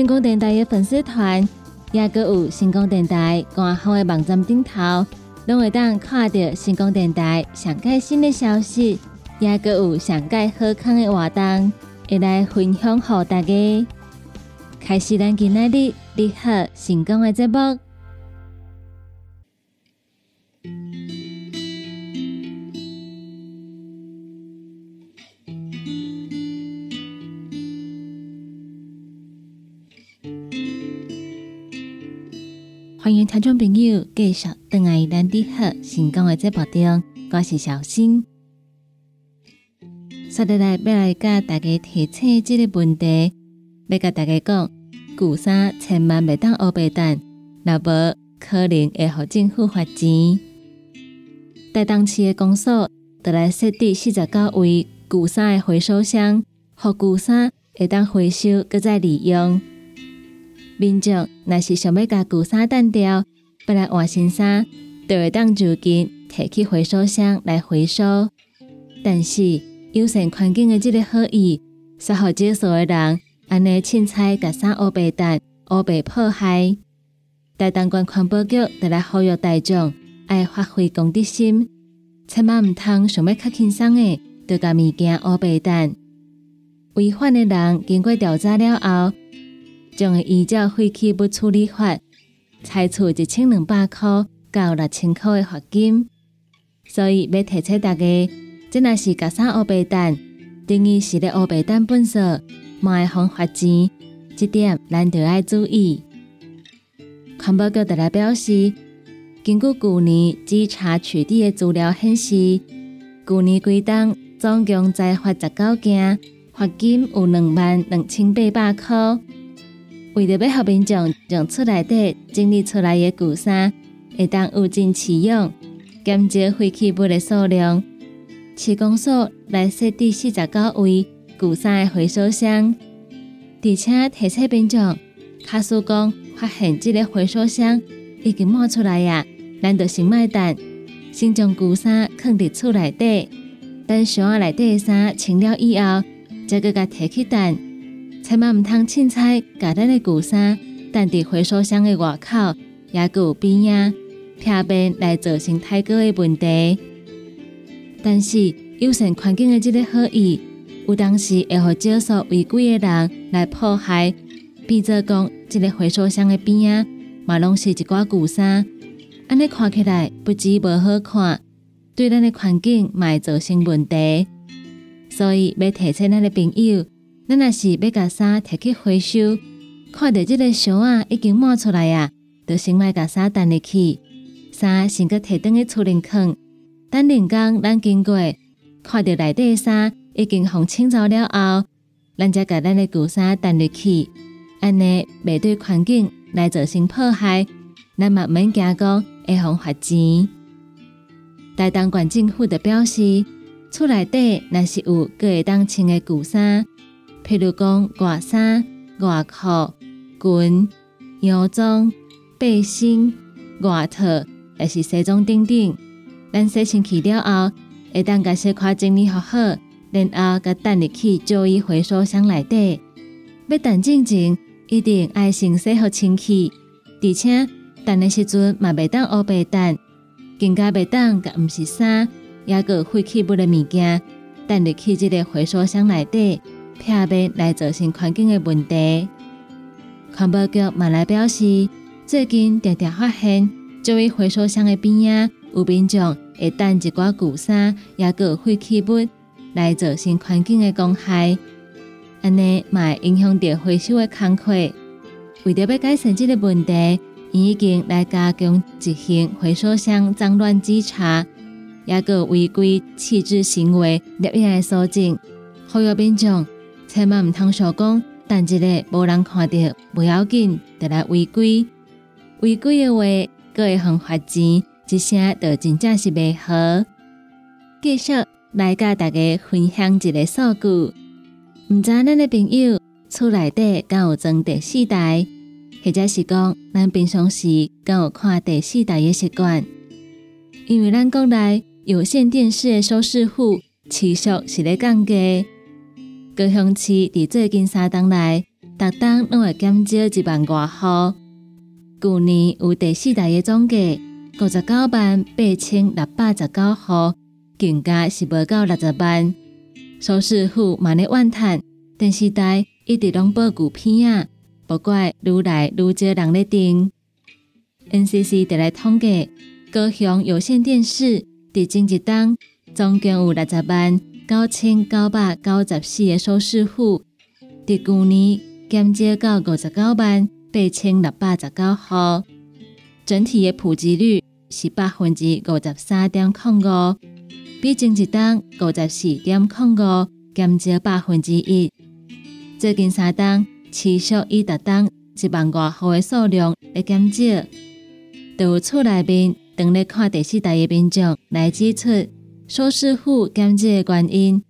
星光电台的粉丝团，也阁有星光电台官方的网站顶头，拢会当看到星光电台上届新的消息，也阁有上届好康的活动，会来分享给大家。开始咱今日的你好成功的节目。欢迎听众朋友继续登来咱的好成功的节目中，我是小新。接下来要来甲大家提醒这个问题，要甲大家讲，旧衫千万袂当乌白蛋，若无可能会互政府罚钱。在当期的公所，得来设置四十九位旧衫的回收箱，互旧衫会当回收，搁再利用。民众若是想要甲旧衫单掉，要来换新衫，就会当就近摕去回收箱来回收。但是友善环境的这个好意，煞互接受的人安尼凊彩甲衫乌白蛋、乌白破坏。大东关环保局得来呼吁大众，爱发挥公德心，千万毋通想要较轻松的，就甲物件乌白蛋。违反的人经过调查了后。将会依照废弃物处理法，拆除一千两百块到六千块的罚金。所以要提醒大家，这若是夹三乌白蛋，等于是咧乌白蛋本色，嘛会防罚钱。这点咱着爱注意。环保局特来表示，根据去年稽查取缔的资料显示，去年规档总共再罚十九件，罚金有两万两千八百块。为着要互民众将厝内底整理出来的旧衫会当物尽其用，减少废弃物的数量，市公所来设置四十九位旧衫的回收箱，而且提醒民众，假使讲发现这个回收箱已经冒出来呀，咱就先卖单，先将旧衫放伫厝内底，等箱仔内底的衫清了以后，再搁甲提起单。千万毋通凊彩甲咱的旧衫但伫回收箱的外口也有边仔片面来造成太高的问题。但是友善环境的这个好意，有当时会互少数违规的人来破坏，比作讲这个回收箱的边仔嘛拢是一寡旧衫，安尼看起来不止无好看，对咱的环境嘛会造成问题。所以要提醒咱的朋友，咱若是要甲衫摕去回收，看到即个箱啊已经满出来啊，就先莫甲衫等入去，衫先搁摕倒去厝里放。等人工咱经过，看到内底衫已经互清走了后，咱则甲咱的旧衫等入去，安尼未对环境来造成破坏，咱嘛免惊讲会互罚钱。台东县政府的表示。厝内底若是有各会当穿的旧衫，譬如讲外衫、外裤、裙、洋装、背心、外套，还是西装等等，咱洗清去了后，会当甲洗块整理好好，然后甲等入去旧衣回收箱内底。要等进前，一定爱先洗好清气，而且等的时阵嘛袂当乌白等，更加袂当甲毋是衫。也个废弃物的物件，等入去这个回收箱内底，片面来造成环境的问题。环保局嘛来表示，最近常常发现，这位回收箱的边仔有民众会等一寡旧衫，也个废弃物来造成环境的公害，安尼嘛影响到回收的工课。为着要改善这个问题，已经来加强执行回收箱脏乱稽查。也个违规弃置行为列印的所证，呼吁民众千万唔通想讲，等一个无人看到不要紧，就来违规。违规的话，各会互罚钱，一声就真正是袂好。继续来甲大家分享一个数据，唔知咱的朋友厝内底敢有装第四台，或者是讲咱平常时敢有看第四台的习惯，因为咱国内。有线电视的收视户持续是咧降低，高雄市伫最近三档内，逐档拢会减少一万外户。去年有第四台的总计五十九万八千六百十九户，更加是无到六十万。收视户嘛咧怨叹，电视台一直拢播旧片啊，不怪愈来愈少人咧订。NCC 伫来统计高雄有线电视。伫前一档总共有六十万九千九百九十四个收视户，伫去年减少到五十九万八千六百十九户，整体的普及率是百分之五十三点零五，比前一档五十四点零五减少百分之一。最近三档持续以达档一万外户的数量来减少，都有厝内面。等咧看第四台的民众来指出收视户减少的原因，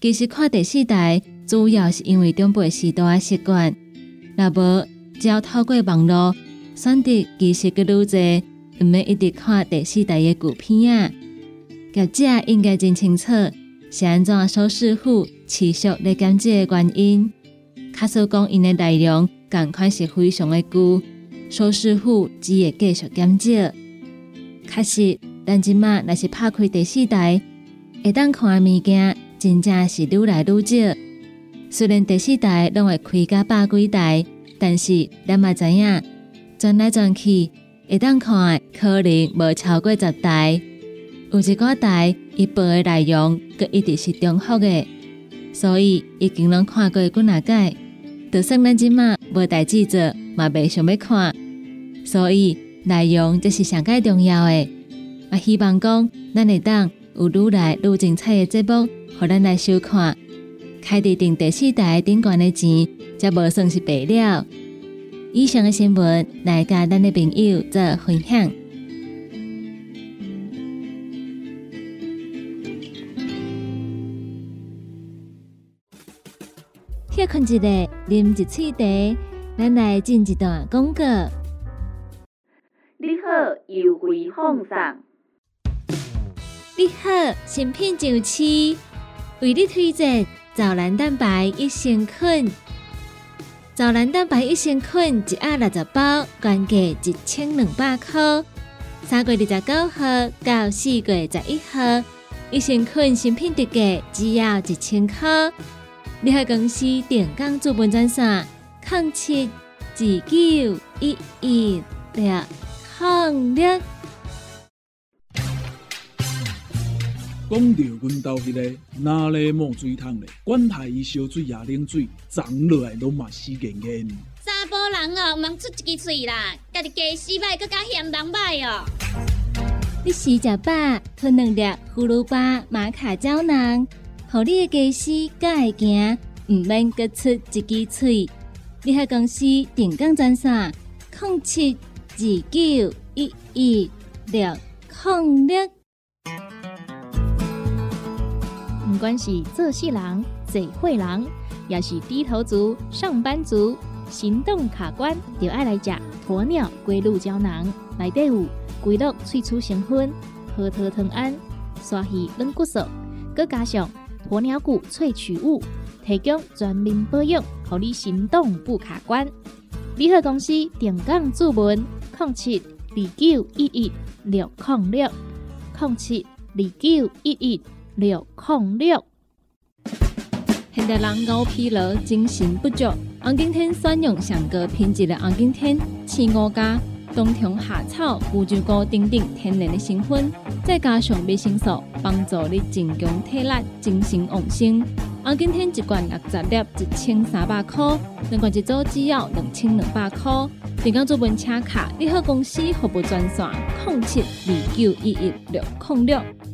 其实看第四台主要是因为长辈时代的习惯，若无只要透过网络选择其实个愈侪，毋免一直看第四台的旧片啊。业者应该真清楚是安怎收视户持续咧减少的原因。卡说讲因的内容共款是非常的旧，收视户只会继续减少。确实，但即马若是拍开第四台，会当看物件，真正是愈来愈少。虽然第四代拢会开甲百几台，但是咱嘛知影，转来转去，会当看可能无超过十台。有一个台，伊播的内容佮一直是重复的，所以已经拢看过几哪届。就算咱即马无代志做，嘛袂想要看，所以。内容这是上界重要的，也希望讲咱会当有愈来愈精彩的节目，互咱来收看。开伫定第四台顶悬的钱，则无算是白了。以上的新闻来甲咱的朋友做分享。歇困一下，啉一喙茶，咱来进一段广告。优惠放送。你好，新品上市，为你推荐早蓝蛋白益生菌。早兰蛋白益生菌一盒六十包，原价一千两百块。三月二十九号到四月十一号，益生菌新品特价只要一千块。你好公司电工资本专线：零七二九一一六零六。讲到阮兜迄个哪里冒水桶咧，管他伊烧水也冷水，长落来拢嘛死硬硬。查甫人哦，毋通出一支喙啦，家己家洗歹，更加嫌人歹哦。你洗食饱，吞两粒葫芦巴、马卡胶囊，互你的家洗更会行，毋免各出一支喙。你喺公司定岗专线：零七二九一一六零六。不管是做事人、做会人，也是低头族、上班族，行动卡关，就爱来食鸵鸟龟鹿胶囊。内底有龟鹿萃取成分，核桃藤胺、刷鱼软骨素，佮加上鸵鸟骨萃取物，提供全面保养，让你行动不卡关。联合公司定岗注文：零七二九一一六零六零七二九一一。六控六，现代人熬疲劳、精神不足。红景天选用上个品质的红景天，青五加冬虫夏草、乌鸡菇等等天然的成分，再加上维生素，帮助你增强体力、精神旺盛。红景天一罐六十粒，一千三百块；两罐一组只要两千两百块。电工做本车卡，你好公司服务专线：零七二九一一六零六。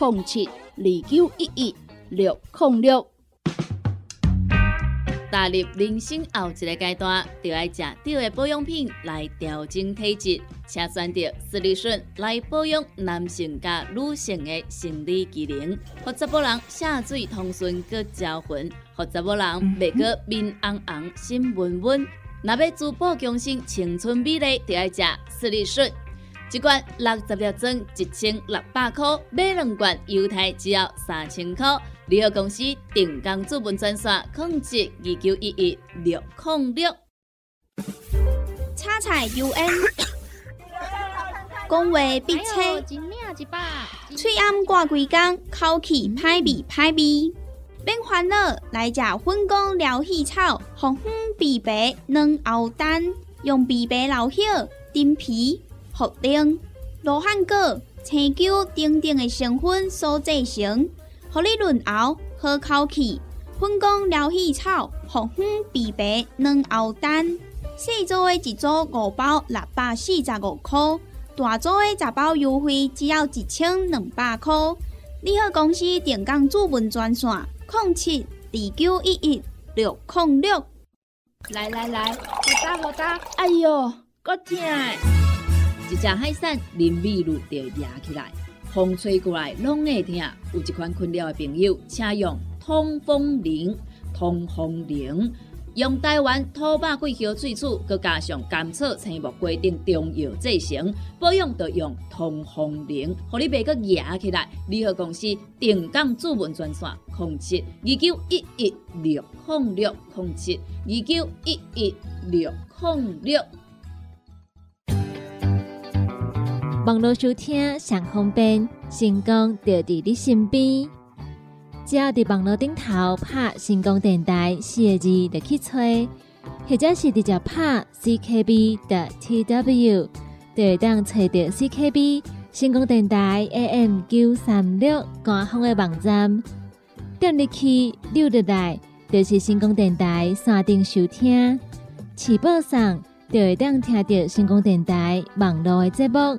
零七二九一一六零六。踏入人生后一个阶段，就要食对的保养品来调整体质，请选择斯利顺来保养男性加女性的生理机能，或者某人下水通顺个招魂，或者某人袂个面红红心温温。若要珠宝强身、青春美丽，就要食斯利顺。一罐六十粒装，一千六百块；买两罐，犹太只要三千块。联合公司定岗资本专线：控制二九一一六零六。叉彩 UN，讲话必切，嘴暗挂几工，口气歹味歹味。别烦恼，来食粉工疗气草，红粉枇杷软藕丹，用枇杷老血丁皮。茯苓、罗汉果、青椒等等的成分所制成，合你润喉好口气。粉工疗气草、红粉枇杷软藕丹，细组的一组五包六百四十五块，大组的十包优惠只要一千两百块。你好，公司电工主文专线：零七二九一一六零六。来来来，好打好打，哎哟，够痛！一只海扇淋雨露就压起来，风吹过来拢会疼。有一款困扰的朋友，请用通风铃。通风铃用台湾土白桂花萃取，佮加上甘草、青木规定中药制成，保养要用通风铃，互你袂佮压起来。联合公司定岗主文专线：零七二九一一六零六零七二九一一六零六。网络收听上方便，成功就伫你身边。只要伫网络顶头拍“成功电台”四个字，就去吹，或者是直接拍 “ckb” 的 tw，就会当找到 CKB 成功电台 AM 九三六官方的网站。点入去六入来，就是成功电台山顶收听，起播上就会当听到成功电台网络的节目。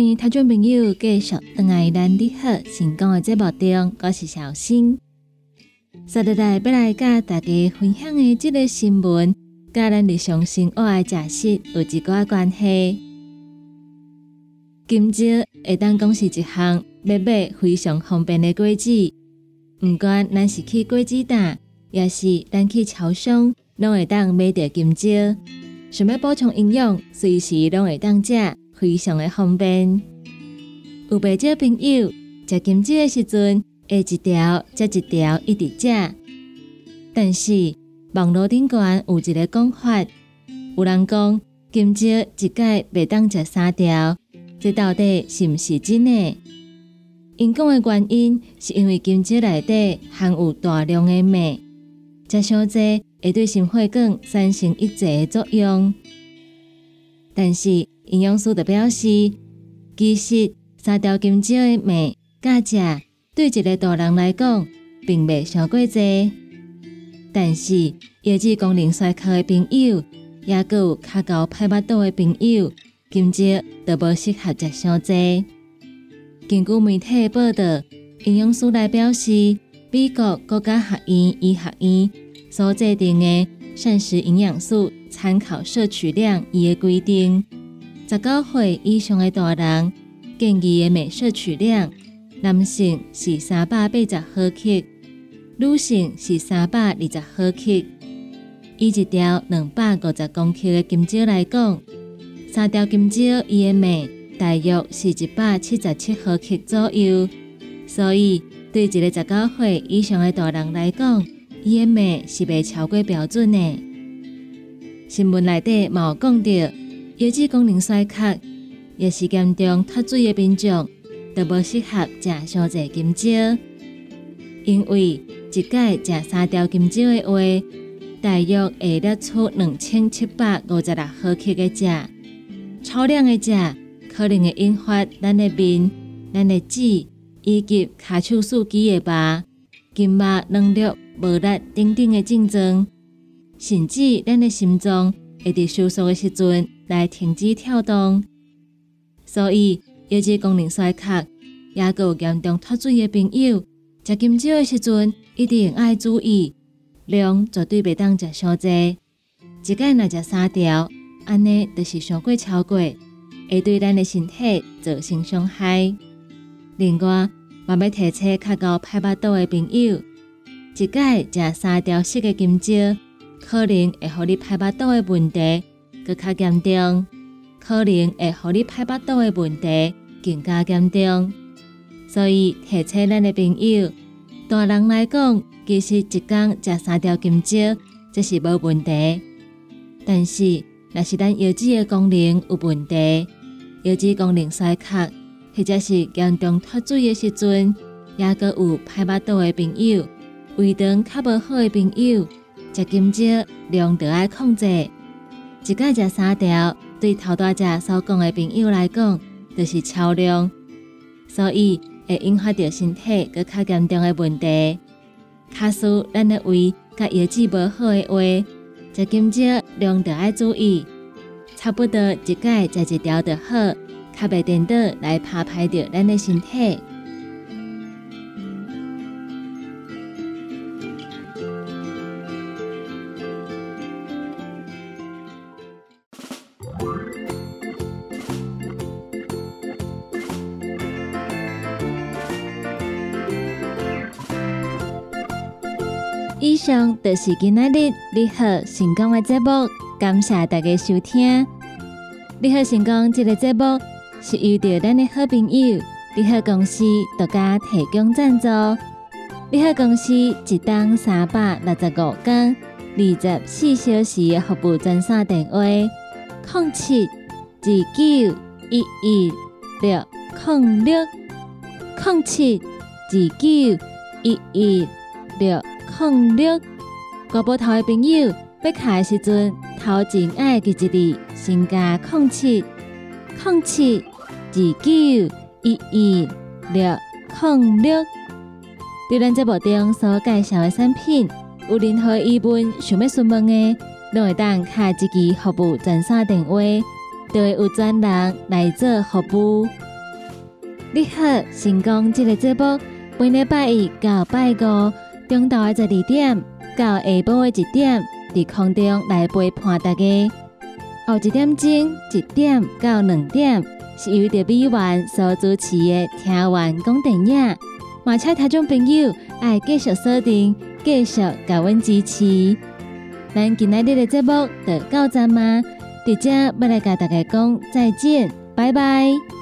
欢迎听众朋友继续登来咱你好成功的节目中，我是小新。今日来要来甲大家分享的这个新闻，甲咱日常生活的食食有一寡关系。今朝会当讲是一项要买非常方便的果子，毋管咱是去果子店，也是咱去超商，拢会当买着今朝。想要补充营养，随时拢会当食。非常的方便，有不少朋友食金蕉的时阵，会一条接一条一直食。但是网络顶端有一个讲法，有人讲金蕉一届袂当食三条，这到底是毋是真的？因讲的原因是因为金蕉内底含有大量的镁，食伤济会对心血管产生抑制的作用。但是营养师就表示，其实三条金蕉的镁、钾、钾对一个大人来讲，并未伤过济。但是牙齿功能衰竭的朋友，也佮有较高拍巴度的朋友，金蕉就无适合食伤济。根据媒体的报道，营养师来表示，美国国家学院医学院所制定的膳食营养素参考摄取量伊的规定。十九岁以上的大人建议的镁摄取量，男性是三百八十毫克，女性是三百二十毫克。以一条两百五十公克的金蕉来讲，三条金蕉伊的镁大约是一百七十七毫克左右。所以，对一个十九岁以上的大人来讲，伊的镁是未超过标准的。新闻内底有讲到。牙齿功能衰竭，也是严重脱水的民众，都无适合食上济金蕉，因为一届食三条金蕉的话，大约会列出两千七百五十六毫克的钾。超量的钾可能会引发咱的面、咱的指以及卡手术肌的疤、筋膜能力无力等等的症状，甚至咱的心脏会伫收缩的时阵。来停止跳动，所以牙齿功能衰竭，也有严重脱水的朋友，食金蕉的时阵一定要注意量，绝对袂当食伤济。一届若食三条，安尼就是伤过超过，会对咱的身体造成伤害。另外，若要提醒较高排巴度的朋友，一届食三条色的金蕉，可能会互你排巴肚的问题。更较严重，可能会互你排巴肚的问题更加严重。所以提醒咱的朋友，大人来讲，其实一天食三条金蕉，这是无问题。但是，若是咱牙齿的功能有问题，牙齿功能衰竭，或者是严重脱水的时阵，也个有排巴肚的朋友，胃肠较无好的朋友，食金蕉量就要控制。一届食三条，对头大只所讲的朋友来讲，就是超量，所以会引发到身体更较严重的问题。卡使咱的胃甲牙齿无好的话，食金蕉量就要注意，差不多一届食一条就好，较袂颠倒来拍歹着咱的身体。上就是今仔日你好成功的节目，感谢大家收听。你好成功这个节目是由着咱的好朋友你好公司独家提供赞助。你好公司一档三百六十五天二十四小时的服务专线电话：零七二九一一六零六零七二九一一六零六。国宝头的朋友，要卡的时阵，头前爱记一字，先加零七零七二九一一六零六。对咱这部中所介绍的产品，有任何疑问想要询问的，都会当卡一支服务专线电话，就会有专人来做服务。你好，成功这个节目，每礼拜一到拜五中昼的十二点到下晡的一点，伫空中来陪伴大家。后一点钟一点到两点，是由着美元所主持的听完讲电影。马车听众朋友爱继续锁定，继续给阮支持。咱今日的节目就到这吗？伫遮要来甲大家讲再见，拜拜。